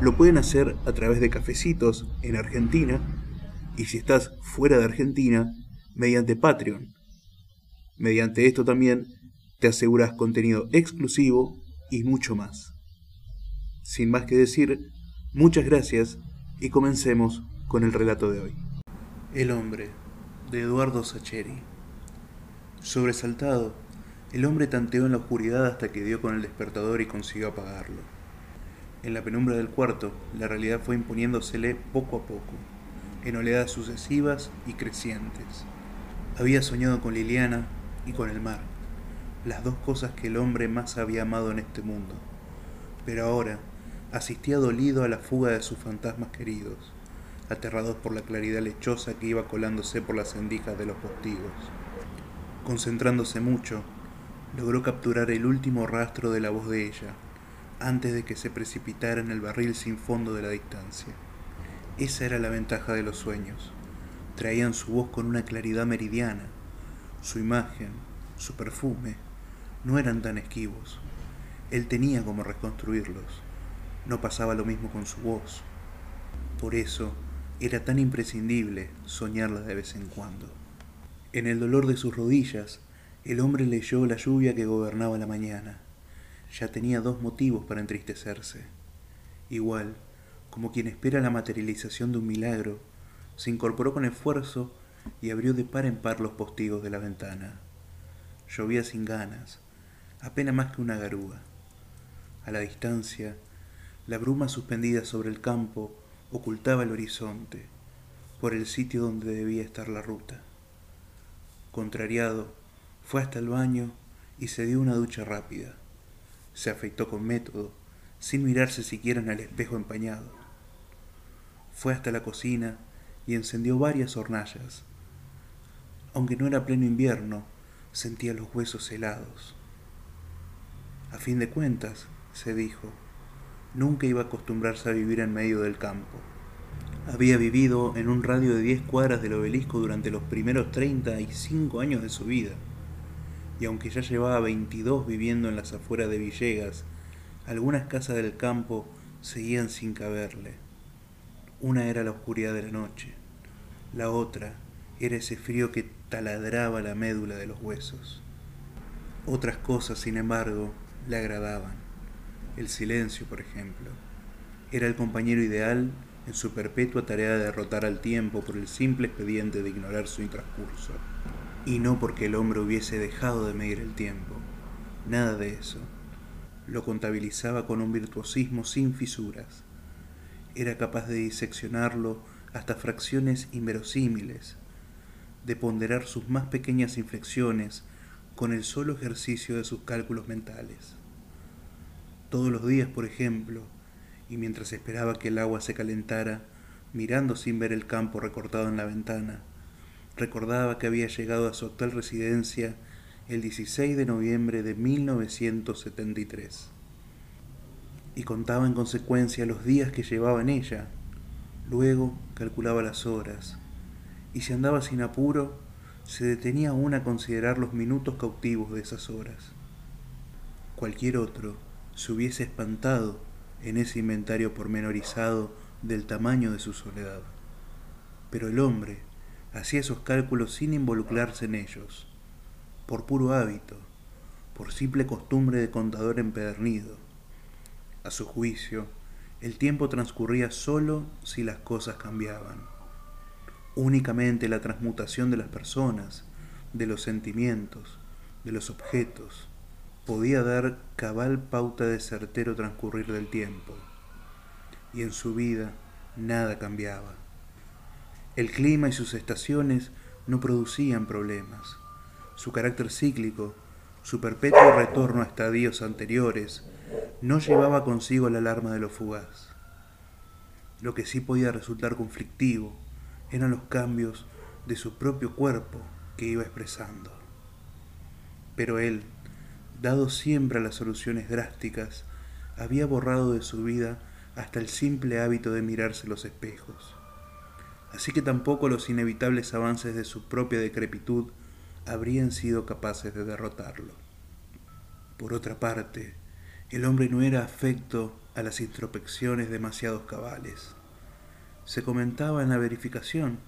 lo pueden hacer a través de cafecitos en Argentina y si estás fuera de Argentina, mediante Patreon. Mediante esto también te aseguras contenido exclusivo y mucho más. Sin más que decir, muchas gracias y comencemos con el relato de hoy. El hombre, de Eduardo Sacheri. Sobresaltado, el hombre tanteó en la oscuridad hasta que dio con el despertador y consiguió apagarlo. En la penumbra del cuarto, la realidad fue imponiéndosele poco a poco, en oleadas sucesivas y crecientes. Había soñado con Liliana y con el mar, las dos cosas que el hombre más había amado en este mundo. Pero ahora asistía dolido a la fuga de sus fantasmas queridos, aterrados por la claridad lechosa que iba colándose por las endijas de los postigos. Concentrándose mucho, logró capturar el último rastro de la voz de ella, antes de que se precipitara en el barril sin fondo de la distancia. Esa era la ventaja de los sueños. Traían su voz con una claridad meridiana. Su imagen, su perfume, no eran tan esquivos. Él tenía como reconstruirlos. No pasaba lo mismo con su voz. Por eso era tan imprescindible soñarla de vez en cuando. En el dolor de sus rodillas, el hombre leyó la lluvia que gobernaba la mañana. Ya tenía dos motivos para entristecerse. Igual, como quien espera la materialización de un milagro, se incorporó con esfuerzo y abrió de par en par los postigos de la ventana. Llovía sin ganas, apenas más que una garúa. A la distancia, la bruma suspendida sobre el campo ocultaba el horizonte, por el sitio donde debía estar la ruta. Contrariado, fue hasta el baño y se dio una ducha rápida. Se afeitó con método, sin mirarse siquiera en el espejo empañado. Fue hasta la cocina y encendió varias hornallas. Aunque no era pleno invierno, sentía los huesos helados. A fin de cuentas, se dijo, nunca iba a acostumbrarse a vivir en medio del campo. Había vivido en un radio de 10 cuadras del obelisco durante los primeros 35 años de su vida, y aunque ya llevaba 22 viviendo en las afueras de Villegas, algunas casas del campo seguían sin caberle. Una era la oscuridad de la noche, la otra era ese frío que taladraba la médula de los huesos. Otras cosas, sin embargo, le agradaban. El silencio, por ejemplo. Era el compañero ideal en su perpetua tarea de derrotar al tiempo por el simple expediente de ignorar su intranscurso. Y no porque el hombre hubiese dejado de medir el tiempo. Nada de eso. Lo contabilizaba con un virtuosismo sin fisuras. Era capaz de diseccionarlo hasta fracciones inverosímiles, de ponderar sus más pequeñas inflexiones con el solo ejercicio de sus cálculos mentales. Todos los días, por ejemplo, y mientras esperaba que el agua se calentara, mirando sin ver el campo recortado en la ventana, recordaba que había llegado a su actual residencia el 16 de noviembre de 1973 y contaba en consecuencia los días que llevaba en ella. Luego calculaba las horas y si andaba sin apuro, se detenía aún a considerar los minutos cautivos de esas horas. Cualquier otro se hubiese espantado en ese inventario pormenorizado del tamaño de su soledad. Pero el hombre hacía esos cálculos sin involucrarse en ellos, por puro hábito, por simple costumbre de contador empedernido. A su juicio, el tiempo transcurría solo si las cosas cambiaban. Únicamente la transmutación de las personas, de los sentimientos, de los objetos, podía dar cabal pauta de certero transcurrir del tiempo. Y en su vida nada cambiaba. El clima y sus estaciones no producían problemas. Su carácter cíclico, su perpetuo retorno a estadios anteriores, no llevaba consigo la alarma de lo fugaz. Lo que sí podía resultar conflictivo eran los cambios de su propio cuerpo que iba expresando. Pero él, dado siempre a las soluciones drásticas, había borrado de su vida hasta el simple hábito de mirarse los espejos. Así que tampoco los inevitables avances de su propia decrepitud habrían sido capaces de derrotarlo. Por otra parte, el hombre no era afecto a las introspecciones demasiados cabales. Se comentaba en la verificación,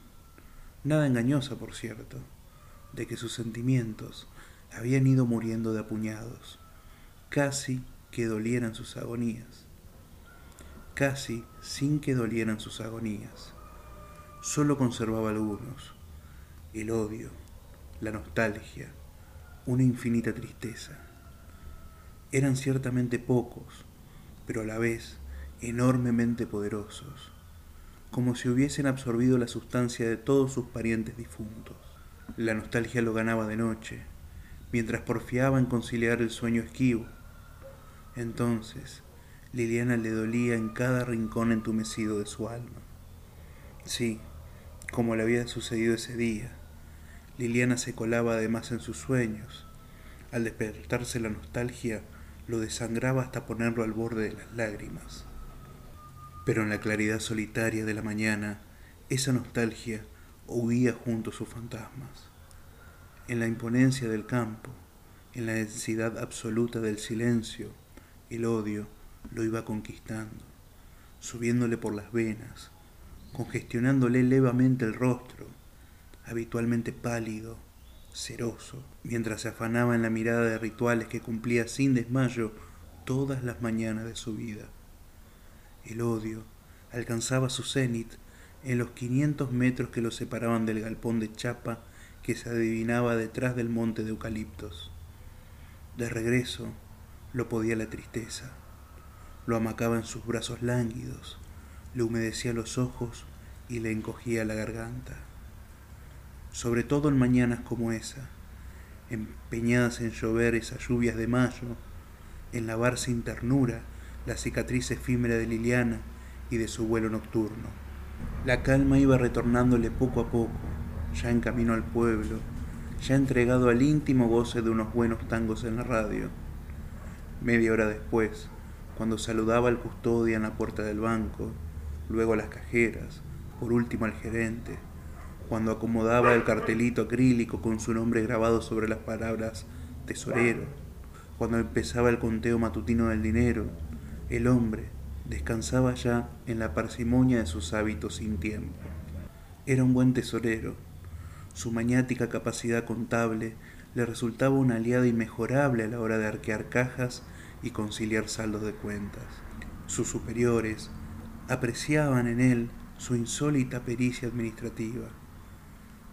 nada engañosa por cierto, de que sus sentimientos habían ido muriendo de apuñados, casi que dolieran sus agonías, casi sin que dolieran sus agonías. Solo conservaba algunos, el odio, la nostalgia, una infinita tristeza. Eran ciertamente pocos, pero a la vez enormemente poderosos, como si hubiesen absorbido la sustancia de todos sus parientes difuntos. La nostalgia lo ganaba de noche, mientras porfiaba en conciliar el sueño esquivo. Entonces, Liliana le dolía en cada rincón entumecido de su alma. Sí, como le había sucedido ese día, Liliana se colaba además en sus sueños. Al despertarse la nostalgia, lo desangraba hasta ponerlo al borde de las lágrimas. Pero en la claridad solitaria de la mañana, esa nostalgia huía junto a sus fantasmas. En la imponencia del campo, en la densidad absoluta del silencio, el odio lo iba conquistando, subiéndole por las venas, congestionándole levemente el rostro, habitualmente pálido, ceroso, mientras se afanaba en la mirada de rituales que cumplía sin desmayo todas las mañanas de su vida. El odio alcanzaba su cenit en los quinientos metros que lo separaban del galpón de chapa que se adivinaba detrás del monte de eucaliptos. De regreso lo podía la tristeza. Lo amacaba en sus brazos lánguidos, le humedecía los ojos y le encogía la garganta sobre todo en mañanas como esa, empeñadas en llover esas lluvias de mayo, en lavar sin ternura la cicatriz efímera de Liliana y de su vuelo nocturno. La calma iba retornándole poco a poco, ya en camino al pueblo, ya entregado al íntimo goce de unos buenos tangos en la radio. Media hora después, cuando saludaba al custodia en la puerta del banco, luego a las cajeras, por último al gerente, cuando acomodaba el cartelito acrílico con su nombre grabado sobre las palabras tesorero, cuando empezaba el conteo matutino del dinero, el hombre descansaba ya en la parsimonia de sus hábitos sin tiempo. Era un buen tesorero. Su maniática capacidad contable le resultaba una aliada inmejorable a la hora de arquear cajas y conciliar saldos de cuentas. Sus superiores apreciaban en él su insólita pericia administrativa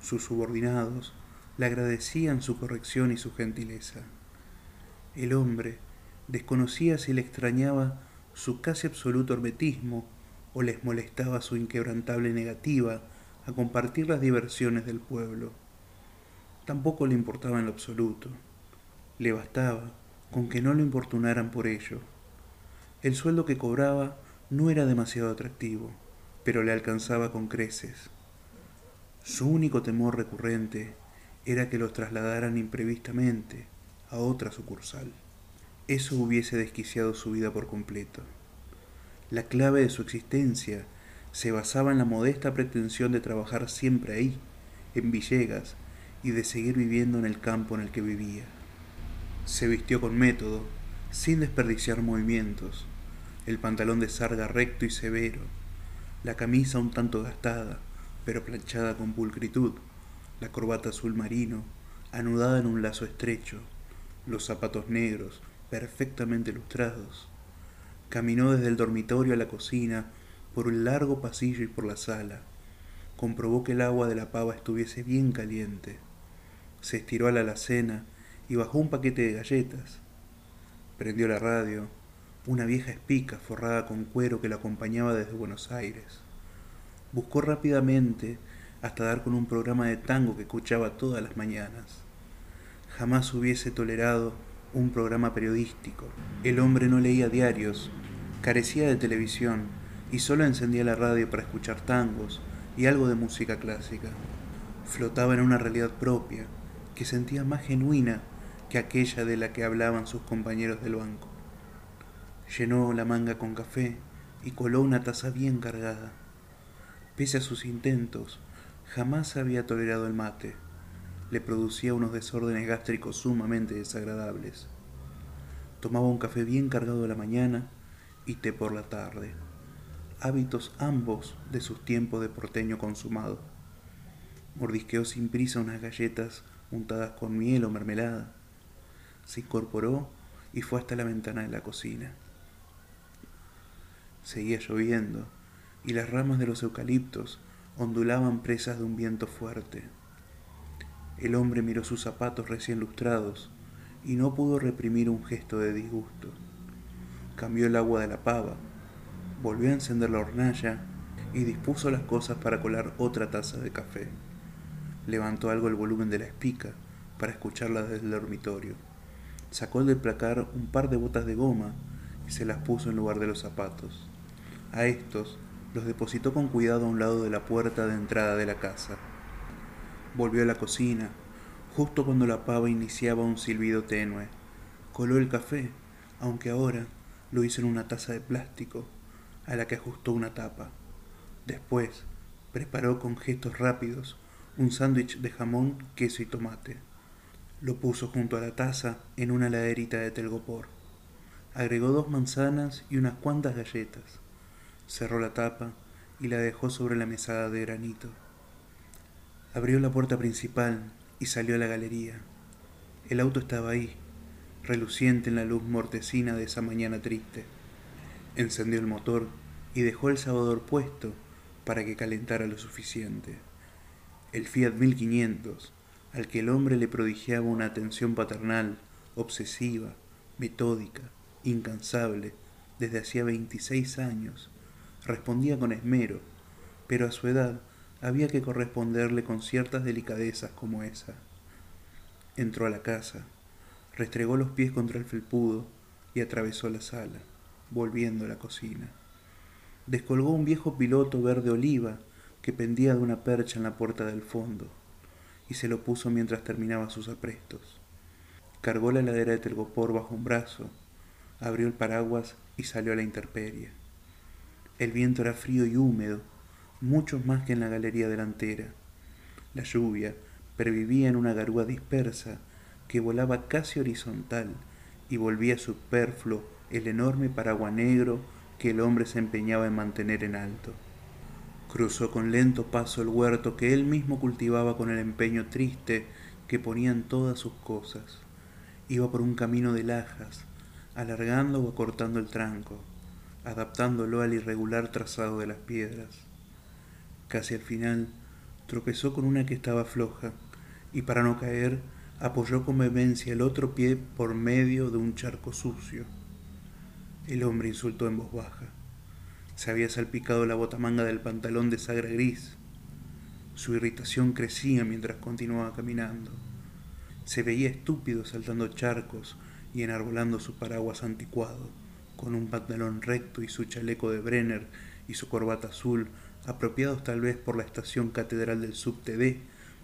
sus subordinados le agradecían su corrección y su gentileza. El hombre desconocía si le extrañaba su casi absoluto hermetismo o les molestaba su inquebrantable negativa a compartir las diversiones del pueblo. Tampoco le importaba en lo absoluto. Le bastaba con que no lo importunaran por ello. El sueldo que cobraba no era demasiado atractivo, pero le alcanzaba con creces. Su único temor recurrente era que los trasladaran imprevistamente a otra sucursal. Eso hubiese desquiciado su vida por completo. La clave de su existencia se basaba en la modesta pretensión de trabajar siempre ahí, en Villegas, y de seguir viviendo en el campo en el que vivía. Se vistió con método, sin desperdiciar movimientos, el pantalón de sarga recto y severo, la camisa un tanto gastada, pero planchada con pulcritud, la corbata azul marino, anudada en un lazo estrecho, los zapatos negros, perfectamente lustrados. Caminó desde el dormitorio a la cocina, por un largo pasillo y por la sala. Comprobó que el agua de la pava estuviese bien caliente. Se estiró a la alacena y bajó un paquete de galletas. Prendió la radio, una vieja espica forrada con cuero que la acompañaba desde Buenos Aires. Buscó rápidamente hasta dar con un programa de tango que escuchaba todas las mañanas. Jamás hubiese tolerado un programa periodístico. El hombre no leía diarios, carecía de televisión y solo encendía la radio para escuchar tangos y algo de música clásica. Flotaba en una realidad propia, que sentía más genuina que aquella de la que hablaban sus compañeros del banco. Llenó la manga con café y coló una taza bien cargada. Pese a sus intentos, jamás había tolerado el mate. Le producía unos desórdenes gástricos sumamente desagradables. Tomaba un café bien cargado a la mañana y té por la tarde. Hábitos ambos de sus tiempos de porteño consumado. Mordisqueó sin prisa unas galletas untadas con miel o mermelada. Se incorporó y fue hasta la ventana de la cocina. Seguía lloviendo y las ramas de los eucaliptos ondulaban presas de un viento fuerte. El hombre miró sus zapatos recién lustrados y no pudo reprimir un gesto de disgusto. Cambió el agua de la pava, volvió a encender la hornalla y dispuso las cosas para colar otra taza de café. Levantó algo el volumen de la espica para escucharla desde el dormitorio. Sacó del placar un par de botas de goma y se las puso en lugar de los zapatos. A estos los depositó con cuidado a un lado de la puerta de entrada de la casa. Volvió a la cocina, justo cuando la pava iniciaba un silbido tenue. Coló el café, aunque ahora lo hizo en una taza de plástico, a la que ajustó una tapa. Después, preparó con gestos rápidos un sándwich de jamón, queso y tomate. Lo puso junto a la taza en una laderita de telgopor. Agregó dos manzanas y unas cuantas galletas. Cerró la tapa y la dejó sobre la mesada de granito. Abrió la puerta principal y salió a la galería. El auto estaba ahí, reluciente en la luz mortecina de esa mañana triste. Encendió el motor y dejó el sabador puesto para que calentara lo suficiente. El Fiat 1500, al que el hombre le prodigiaba una atención paternal, obsesiva, metódica, incansable, desde hacía 26 años, respondía con esmero, pero a su edad había que corresponderle con ciertas delicadezas como esa. Entró a la casa, restregó los pies contra el felpudo y atravesó la sala, volviendo a la cocina. Descolgó un viejo piloto verde oliva que pendía de una percha en la puerta del fondo y se lo puso mientras terminaba sus aprestos. Cargó la heladera de telgopor bajo un brazo, abrió el paraguas y salió a la intemperie. El viento era frío y húmedo, mucho más que en la galería delantera. La lluvia pervivía en una garúa dispersa que volaba casi horizontal y volvía superfluo el enorme paraguas negro que el hombre se empeñaba en mantener en alto. Cruzó con lento paso el huerto que él mismo cultivaba con el empeño triste que ponía en todas sus cosas. Iba por un camino de lajas, alargando o acortando el tranco, adaptándolo al irregular trazado de las piedras. Casi al final tropezó con una que estaba floja y para no caer apoyó con vehemencia el otro pie por medio de un charco sucio. El hombre insultó en voz baja. Se había salpicado la botamanga del pantalón de sagra gris. Su irritación crecía mientras continuaba caminando. Se veía estúpido saltando charcos y enarbolando su paraguas anticuado, con un pantalón recto y su chaleco de Brenner y su corbata azul, apropiados tal vez por la estación catedral del subtd,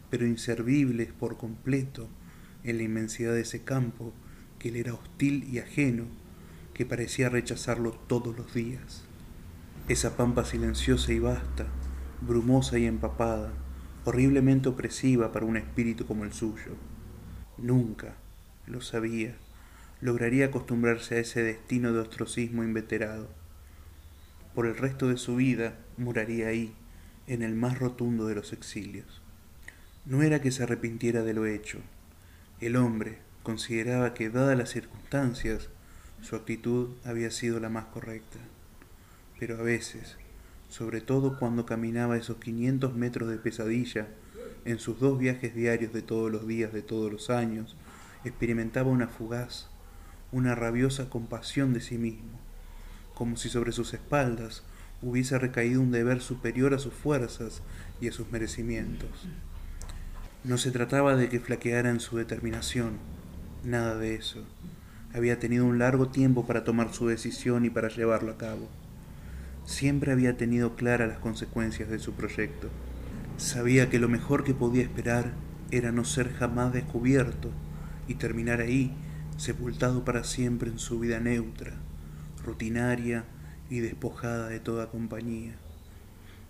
pero inservibles por completo en la inmensidad de ese campo que le era hostil y ajeno que parecía rechazarlo todos los días. Esa pampa silenciosa y vasta, brumosa y empapada, horriblemente opresiva para un espíritu como el suyo. Nunca, lo sabía, lograría acostumbrarse a ese destino de ostracismo inveterado. Por el resto de su vida muraría ahí, en el más rotundo de los exilios. No era que se arrepintiera de lo hecho. El hombre consideraba que, dadas las circunstancias, su actitud había sido la más correcta. Pero a veces, sobre todo cuando caminaba esos 500 metros de pesadilla, en sus dos viajes diarios de todos los días de todos los años, experimentaba una fugaz, una rabiosa compasión de sí mismo, como si sobre sus espaldas hubiese recaído un deber superior a sus fuerzas y a sus merecimientos. No se trataba de que flaqueara en su determinación, nada de eso había tenido un largo tiempo para tomar su decisión y para llevarlo a cabo. siempre había tenido claras las consecuencias de su proyecto. Sabía que lo mejor que podía esperar era no ser jamás descubierto y terminar ahí, sepultado para siempre en su vida neutra, rutinaria y despojada de toda compañía.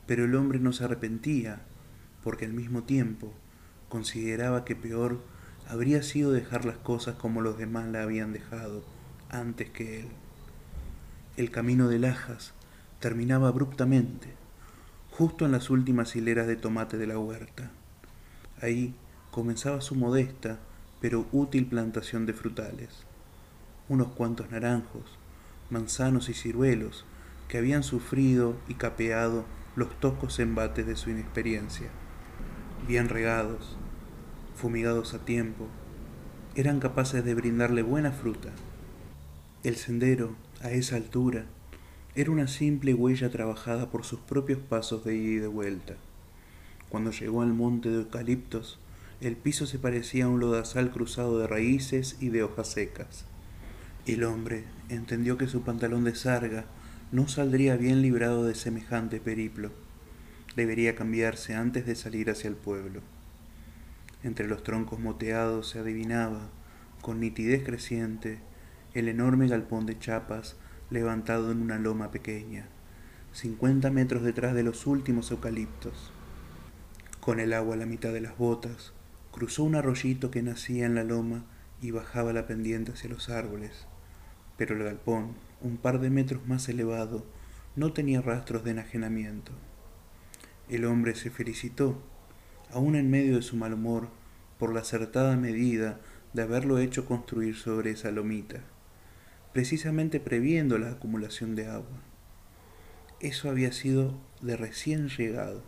Pero el hombre no se arrepentía, porque al mismo tiempo consideraba que peor habría sido dejar las cosas como los demás la habían dejado antes que él. El camino de Lajas terminaba abruptamente, justo en las últimas hileras de tomate de la huerta. Ahí comenzaba su modesta pero útil plantación de frutales. Unos cuantos naranjos, manzanos y ciruelos que habían sufrido y capeado los toscos embates de su inexperiencia. Bien regados, fumigados a tiempo, eran capaces de brindarle buena fruta. El sendero, a esa altura, era una simple huella trabajada por sus propios pasos de ida y de vuelta. Cuando llegó al monte de eucaliptos, el piso se parecía a un lodazal cruzado de raíces y de hojas secas. El hombre entendió que su pantalón de sarga no saldría bien librado de semejante periplo. Debería cambiarse antes de salir hacia el pueblo. Entre los troncos moteados se adivinaba, con nitidez creciente, el enorme galpón de chapas levantado en una loma pequeña, cincuenta metros detrás de los últimos eucaliptos. Con el agua a la mitad de las botas, cruzó un arroyito que nacía en la loma y bajaba la pendiente hacia los árboles, pero el galpón, un par de metros más elevado, no tenía rastros de enajenamiento. El hombre se felicitó, aun en medio de su mal humor, por la acertada medida de haberlo hecho construir sobre esa lomita precisamente previendo la acumulación de agua. Eso había sido de recién llegado,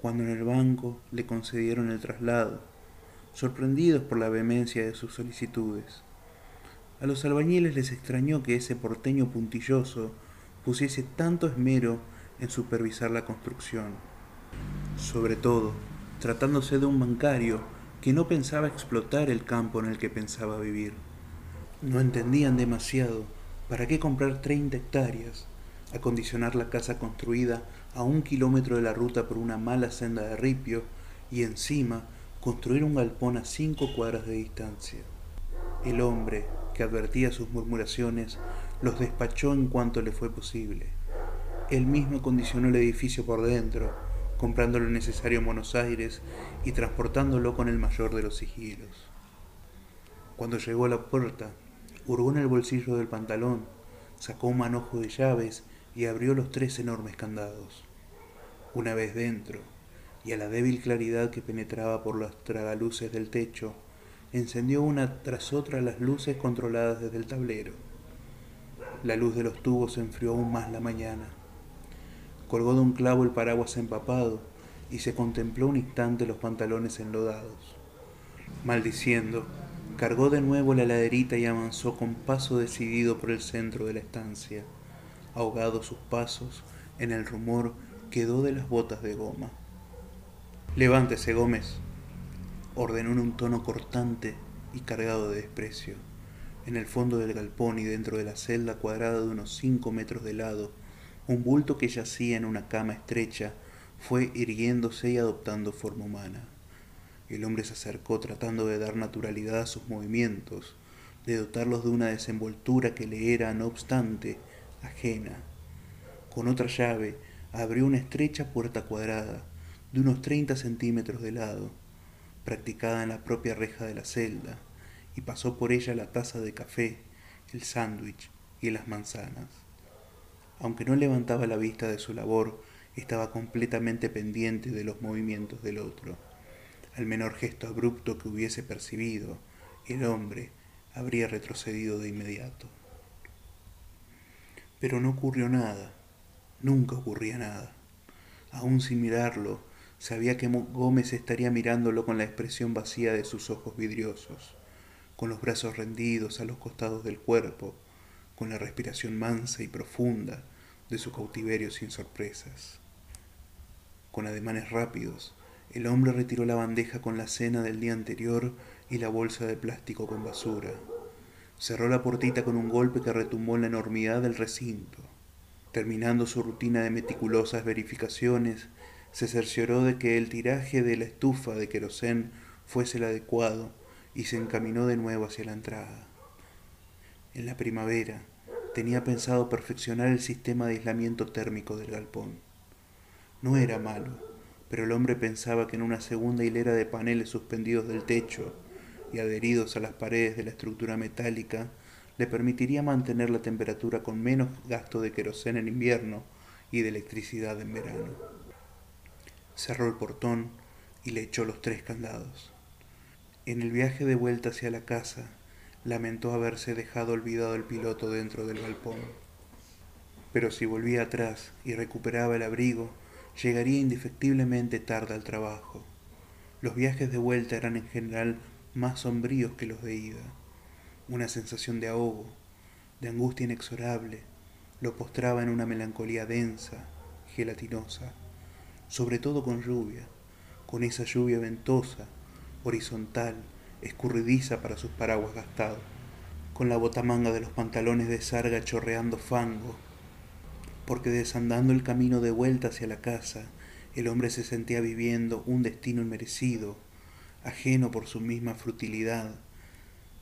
cuando en el banco le concedieron el traslado, sorprendidos por la vehemencia de sus solicitudes. A los albañiles les extrañó que ese porteño puntilloso pusiese tanto esmero en supervisar la construcción, sobre todo tratándose de un bancario que no pensaba explotar el campo en el que pensaba vivir. No entendían demasiado para qué comprar 30 hectáreas, acondicionar la casa construida a un kilómetro de la ruta por una mala senda de ripio y encima construir un galpón a cinco cuadras de distancia. El hombre, que advertía sus murmuraciones, los despachó en cuanto le fue posible. Él mismo acondicionó el edificio por dentro, comprando lo necesario en Buenos Aires y transportándolo con el mayor de los sigilos. Cuando llegó a la puerta, hurgó en el bolsillo del pantalón, sacó un manojo de llaves y abrió los tres enormes candados. Una vez dentro, y a la débil claridad que penetraba por las tragaluces del techo, encendió una tras otra las luces controladas desde el tablero. La luz de los tubos enfrió aún más la mañana. Colgó de un clavo el paraguas empapado y se contempló un instante los pantalones enlodados. Maldiciendo, Cargó de nuevo la laderita y avanzó con paso decidido por el centro de la estancia. Ahogados sus pasos en el rumor quedó de las botas de goma. Levántese, Gómez, ordenó en un tono cortante y cargado de desprecio. En el fondo del galpón y dentro de la celda cuadrada de unos cinco metros de lado, un bulto que yacía en una cama estrecha fue irguiéndose y adoptando forma humana. El hombre se acercó tratando de dar naturalidad a sus movimientos, de dotarlos de una desenvoltura que le era, no obstante, ajena. Con otra llave abrió una estrecha puerta cuadrada, de unos treinta centímetros de lado, practicada en la propia reja de la celda, y pasó por ella la taza de café, el sándwich y las manzanas. Aunque no levantaba la vista de su labor, estaba completamente pendiente de los movimientos del otro. Al menor gesto abrupto que hubiese percibido, el hombre habría retrocedido de inmediato. Pero no ocurrió nada, nunca ocurría nada. Aún sin mirarlo, sabía que Gómez estaría mirándolo con la expresión vacía de sus ojos vidriosos, con los brazos rendidos a los costados del cuerpo, con la respiración mansa y profunda de su cautiverio sin sorpresas. Con ademanes rápidos, el hombre retiró la bandeja con la cena del día anterior y la bolsa de plástico con basura. Cerró la portita con un golpe que retumbó en la enormidad del recinto. Terminando su rutina de meticulosas verificaciones, se cercioró de que el tiraje de la estufa de querosén fuese el adecuado y se encaminó de nuevo hacia la entrada. En la primavera tenía pensado perfeccionar el sistema de aislamiento térmico del galpón. No era malo, pero el hombre pensaba que en una segunda hilera de paneles suspendidos del techo y adheridos a las paredes de la estructura metálica le permitiría mantener la temperatura con menos gasto de querosén en invierno y de electricidad en verano. Cerró el portón y le echó los tres candados. En el viaje de vuelta hacia la casa, lamentó haberse dejado olvidado el piloto dentro del galpón. Pero si volvía atrás y recuperaba el abrigo, llegaría indefectiblemente tarde al trabajo. Los viajes de vuelta eran en general más sombríos que los de ida. Una sensación de ahogo, de angustia inexorable, lo postraba en una melancolía densa, gelatinosa, sobre todo con lluvia, con esa lluvia ventosa, horizontal, escurridiza para sus paraguas gastados, con la botamanga de los pantalones de sarga chorreando fango, porque desandando el camino de vuelta hacia la casa, el hombre se sentía viviendo un destino inmerecido, ajeno por su misma frutilidad,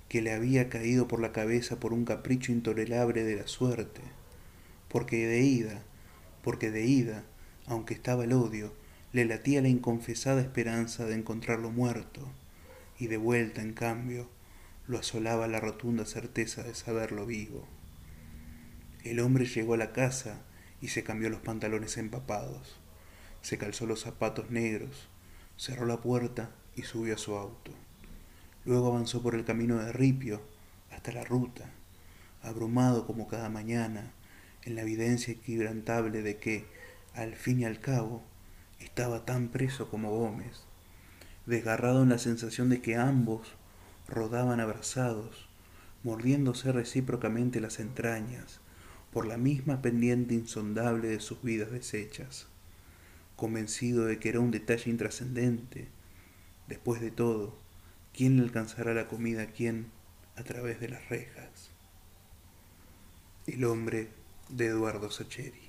que le había caído por la cabeza por un capricho intolerable de la suerte, porque de ida, porque de ida, aunque estaba el odio, le latía la inconfesada esperanza de encontrarlo muerto, y de vuelta, en cambio, lo asolaba la rotunda certeza de saberlo vivo. El hombre llegó a la casa y se cambió los pantalones empapados, se calzó los zapatos negros, cerró la puerta y subió a su auto. Luego avanzó por el camino de Ripio hasta la ruta, abrumado como cada mañana en la evidencia inquebrantable de que, al fin y al cabo, estaba tan preso como Gómez, desgarrado en la sensación de que ambos rodaban abrazados, mordiéndose recíprocamente las entrañas por la misma pendiente insondable de sus vidas deshechas, convencido de que era un detalle intrascendente. Después de todo, ¿quién le alcanzará la comida a quién a través de las rejas? El hombre de Eduardo Sacheri.